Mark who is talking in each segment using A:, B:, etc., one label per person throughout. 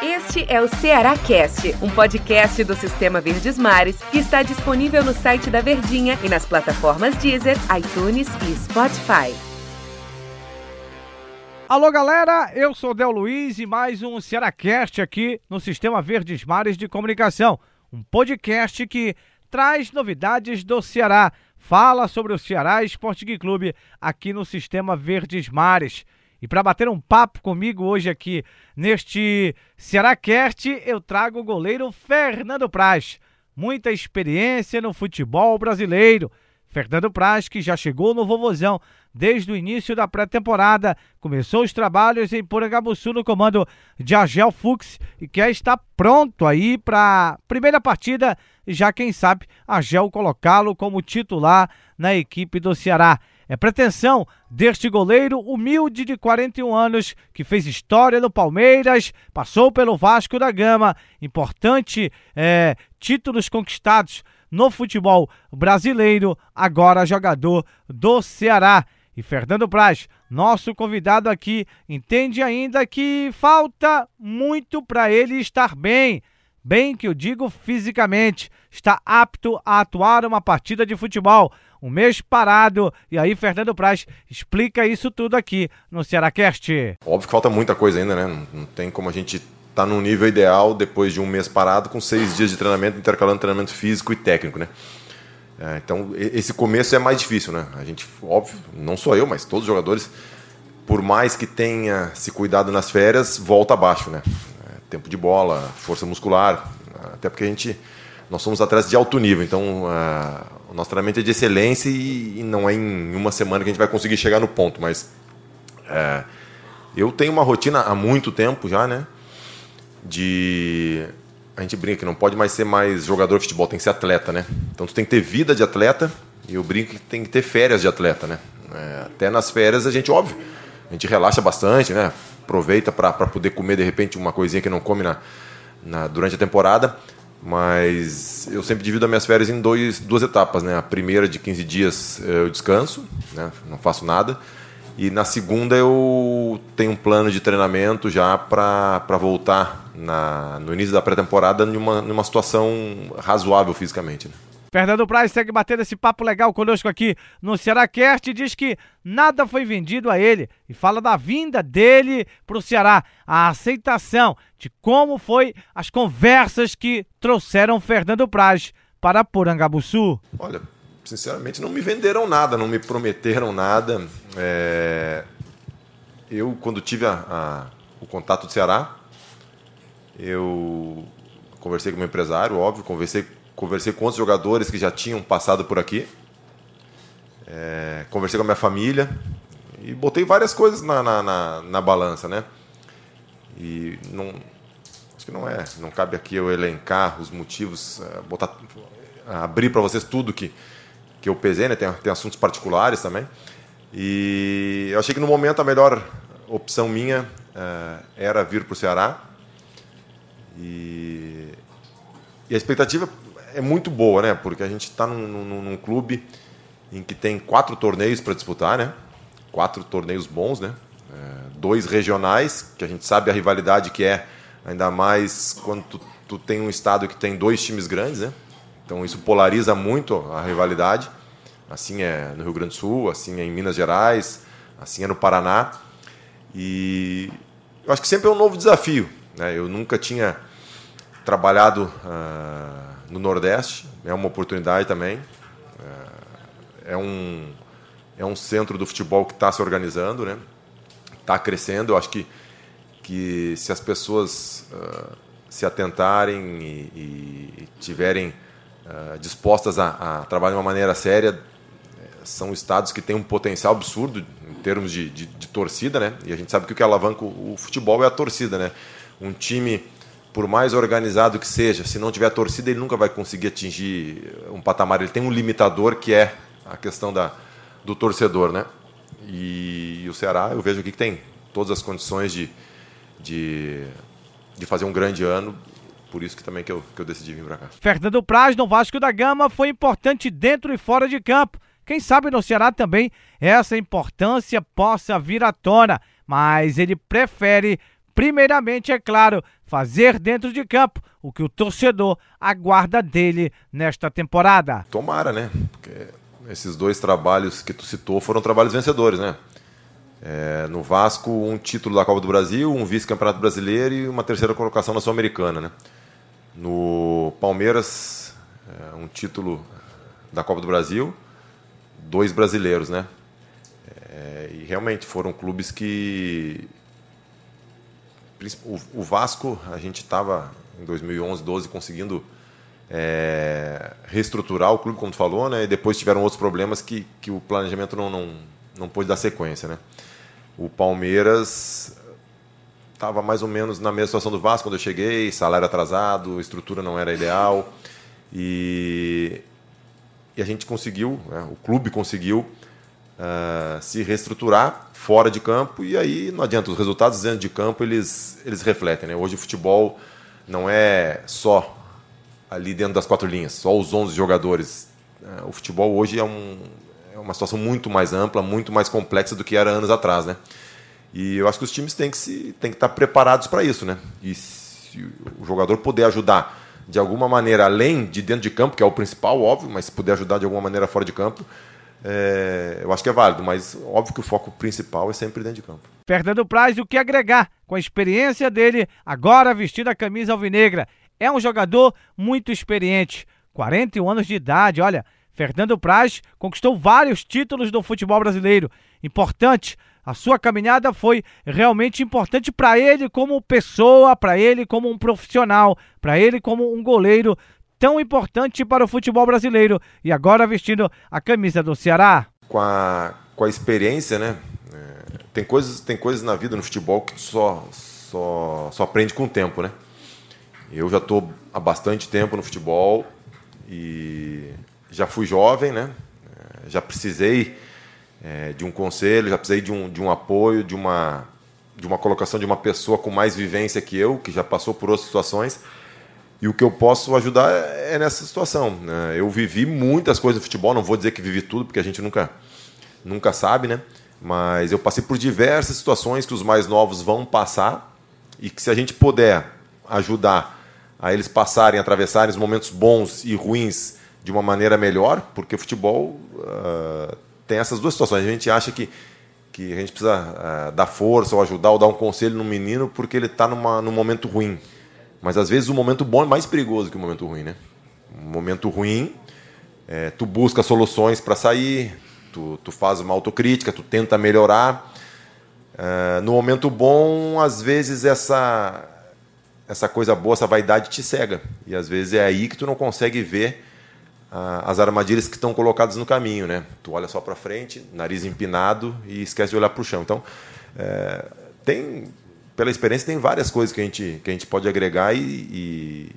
A: Este é o Ceará Cast, um podcast do Sistema Verdes Mares que está disponível no site da Verdinha e nas plataformas Deezer, iTunes e Spotify.
B: Alô galera, eu sou Del Luiz e mais um Cearacast aqui no Sistema Verdes Mares de Comunicação, um podcast que traz novidades do Ceará, fala sobre o Ceará Esporte Clube aqui no Sistema Verdes Mares. E para bater um papo comigo hoje aqui neste Cearacast, eu trago o goleiro Fernando Praz. Muita experiência no futebol brasileiro. Fernando Praz, que já chegou no Vovozão desde o início da pré-temporada, começou os trabalhos em Porangabuçu no comando de Agel Fux e quer estar pronto aí para primeira partida, já quem sabe Agel colocá-lo como titular na equipe do Ceará. É pretensão deste goleiro humilde de 41 anos que fez história no Palmeiras, passou pelo Vasco da Gama, importante é, títulos conquistados no futebol brasileiro, agora jogador do Ceará. E Fernando Praz, nosso convidado aqui, entende ainda que falta muito para ele estar bem. Bem que eu digo fisicamente, está apto a atuar uma partida de futebol. Um mês parado. E aí, Fernando Praz explica isso tudo aqui no Cearacast.
C: Óbvio que falta muita coisa ainda, né? Não tem como a gente tá no nível ideal depois de um mês parado com seis dias de treinamento, intercalando treinamento físico e técnico, né? É, então esse começo é mais difícil, né? A gente, óbvio, não sou eu, mas todos os jogadores, por mais que tenha se cuidado nas férias, volta abaixo, né? É, tempo de bola, força muscular, até porque a gente, nós somos atletas de alto nível, então uh, o nosso treinamento é de excelência e, e, não é em uma semana que a gente vai conseguir chegar no ponto, mas uh, eu tenho uma rotina há muito tempo já, né? de a gente brinca que não pode mais ser mais jogador de futebol, tem que ser atleta, né? Então tu tem que ter vida de atleta e eu brinco que tem que ter férias de atleta, né? É, até nas férias a gente, óbvio, a gente relaxa bastante, né? Aproveita para poder comer de repente uma coisinha que não come na, na, durante a temporada, mas eu sempre divido as minhas férias em dois, duas etapas, né? A primeira de 15 dias eu descanso, né? não faço nada. E na segunda eu tenho um plano de treinamento já para voltar na, no início da pré-temporada numa, numa situação razoável fisicamente. Né?
B: Fernando Praz segue batendo esse papo legal conosco aqui no Cearácast diz que nada foi vendido a ele e fala da vinda dele para o Ceará, a aceitação de como foi as conversas que trouxeram Fernando Praz para Porangabuçu.
C: Olha, sinceramente, não me venderam nada, não me prometeram nada. É... Eu, quando tive a, a, o contato do Ceará, eu conversei com o meu empresário, óbvio, conversei, conversei com outros jogadores que já tinham passado por aqui, é... conversei com a minha família e botei várias coisas na, na, na, na balança, né? E não, acho que não é, não cabe aqui eu elencar os motivos, é, botar, abrir para vocês tudo que que eu pesei, né? Tem, tem assuntos particulares também. E eu achei que no momento a melhor opção minha uh, era vir para o Ceará. E, e, a expectativa é muito boa, né? Porque a gente está num, num, num, clube em que tem quatro torneios para disputar, né? Quatro torneios bons, né? Uh, dois regionais, que a gente sabe a rivalidade que é, ainda mais quando tu, tu tem um estado que tem dois times grandes, né? Então isso polariza muito a rivalidade. Assim é no Rio Grande do Sul, assim é em Minas Gerais, assim é no Paraná. E eu acho que sempre é um novo desafio. Né? Eu nunca tinha trabalhado uh, no Nordeste, é uma oportunidade também. Uh, é, um, é um centro do futebol que está se organizando, né? está crescendo. Eu acho que, que se as pessoas uh, se atentarem e, e tiverem uh, dispostas a, a, trabalhar de uma maneira séria. São estados que têm um potencial absurdo em termos de, de, de torcida, né? E a gente sabe que o que alavanca o, o futebol é a torcida, né? Um time, por mais organizado que seja, se não tiver torcida, ele nunca vai conseguir atingir um patamar. Ele tem um limitador que é a questão da, do torcedor, né? E, e o Ceará, eu vejo aqui que tem todas as condições de, de, de fazer um grande ano por isso que também que eu, que eu decidi vir para cá.
B: Fernando Praz no Vasco da Gama foi importante dentro e fora de campo. Quem sabe no Ceará também essa importância possa vir à tona, mas ele prefere primeiramente, é claro, fazer dentro de campo o que o torcedor aguarda dele nesta temporada.
C: Tomara, né? Porque esses dois trabalhos que tu citou foram trabalhos vencedores, né? É, no Vasco, um título da Copa do Brasil, um vice-campeonato brasileiro e uma terceira colocação na Sul-Americana, né? No Palmeiras, é, um título da Copa do Brasil, dois brasileiros, né? É, e realmente foram clubes que o, Vasco, a gente estava em 2011, 12 conseguindo é, reestruturar o clube, como tu falou, né? E depois tiveram outros problemas que, que o planejamento não, não, não pôde dar sequência, né? O Palmeiras estava mais ou menos na mesma situação do Vasco quando eu cheguei, salário atrasado, estrutura não era ideal e, e a gente conseguiu, né? o clube conseguiu uh, se reestruturar fora de campo e aí não adianta, os resultados dentro de campo eles, eles refletem. Né? Hoje o futebol não é só ali dentro das quatro linhas, só os 11 jogadores. Uh, o futebol hoje é, um, é uma situação muito mais ampla, muito mais complexa do que era anos atrás. Né? E eu acho que os times têm que, se, têm que estar preparados para isso. Né? E se o jogador puder ajudar de alguma maneira, além de dentro de campo, que é o principal, óbvio, mas se puder ajudar de alguma maneira fora de campo, é, eu acho que é válido, mas óbvio que o foco principal é sempre dentro de campo.
B: Fernando Praz, o que agregar com a experiência dele, agora vestindo a camisa alvinegra? É um jogador muito experiente, 41 anos de idade, olha. Fernando Praz conquistou vários títulos do futebol brasileiro. Importante, a sua caminhada foi realmente importante para ele como pessoa, para ele como um profissional, para ele como um goleiro tão importante para o futebol brasileiro e agora vestindo a camisa do Ceará.
C: Com a, com a experiência, né? É, tem, coisas, tem coisas na vida, no futebol, que só, só, só aprende com o tempo, né? Eu já estou há bastante tempo no futebol e já fui jovem, né? É, já precisei é, de um conselho, já precisei de um, de um apoio, de uma, de uma colocação de uma pessoa com mais vivência que eu, que já passou por outras situações e o que eu posso ajudar é nessa situação. Né? Eu vivi muitas coisas no futebol, não vou dizer que vivi tudo, porque a gente nunca, nunca sabe, né? Mas eu passei por diversas situações que os mais novos vão passar e que se a gente puder ajudar a eles passarem, atravessarem os momentos bons e ruins de uma maneira melhor, porque o futebol uh, tem essas duas situações. A gente acha que, que a gente precisa uh, dar força ou ajudar ou dar um conselho no menino porque ele está num momento ruim. Mas às vezes o momento bom é mais perigoso que o momento ruim, né? Um momento ruim, é, tu busca soluções para sair, tu, tu faz uma autocrítica, tu tenta melhorar. É, no momento bom, às vezes essa essa coisa boa, essa vaidade te cega. E às vezes é aí que tu não consegue ver as armadilhas que estão colocadas no caminho, né? Tu olha só para frente, nariz empinado e esquece de olhar para o chão. Então, é, tem pela experiência, tem várias coisas que a gente, que a gente pode agregar e, e,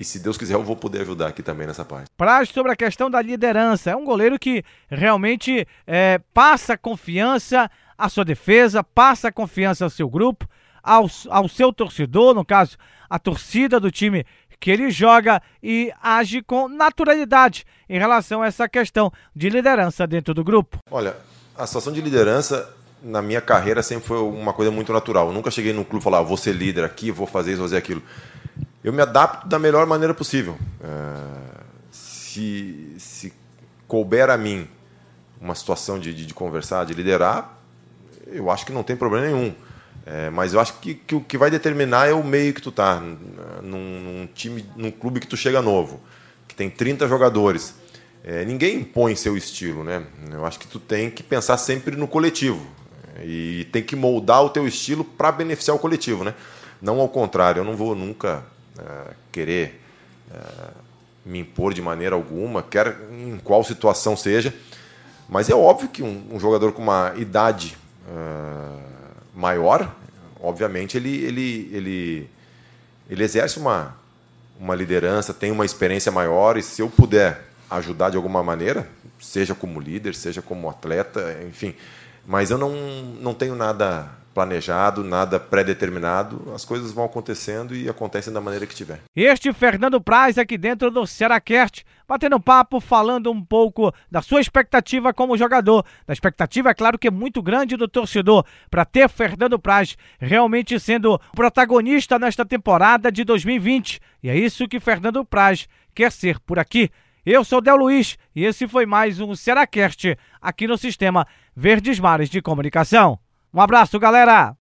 C: e se Deus quiser, eu vou poder ajudar aqui também nessa parte.
B: Praz, sobre a questão da liderança, é um goleiro que realmente é, passa confiança à sua defesa, passa confiança ao seu grupo, ao, ao seu torcedor, no caso, a torcida do time que ele joga e age com naturalidade em relação a essa questão de liderança dentro do grupo.
C: Olha, a situação de liderança na minha carreira sempre foi uma coisa muito natural. Eu nunca cheguei num clube e falar, ah, vou ser líder aqui, vou fazer isso, vou fazer aquilo. Eu me adapto da melhor maneira possível. É, se, se couber a mim uma situação de, de, de, conversar, de liderar, eu acho que não tem problema nenhum. É, mas eu acho que, que, o que vai determinar é o meio que tu tá. Num, num time, num clube que tu chega novo, que tem 30 jogadores. É, ninguém impõe seu estilo, né? Eu acho que tu tem que pensar sempre no coletivo. E tem que moldar o teu estilo para beneficiar o coletivo, né? Não ao contrário, eu não vou nunca é, querer é, me impor de maneira alguma, quer em qual situação seja. Mas é óbvio que um, um jogador com uma idade é, maior, obviamente, ele, ele, ele, ele exerce uma, uma liderança, tem uma experiência maior, e se eu puder ajudar de alguma maneira, seja como líder, seja como atleta, enfim, mas eu não, não tenho nada planejado, nada pré-determinado. As coisas vão acontecendo e acontecem da maneira que tiver.
B: Este Fernando Praz aqui dentro do Seracast, batendo papo, falando um pouco da sua expectativa como jogador. Da expectativa, é claro que é muito grande do torcedor para ter Fernando Praz realmente sendo protagonista nesta temporada de 2020. E é isso que Fernando Praz quer ser por aqui. Eu sou Del Luiz e esse foi mais um Seracast aqui no Sistema Verdes Mares de Comunicação. Um abraço, galera!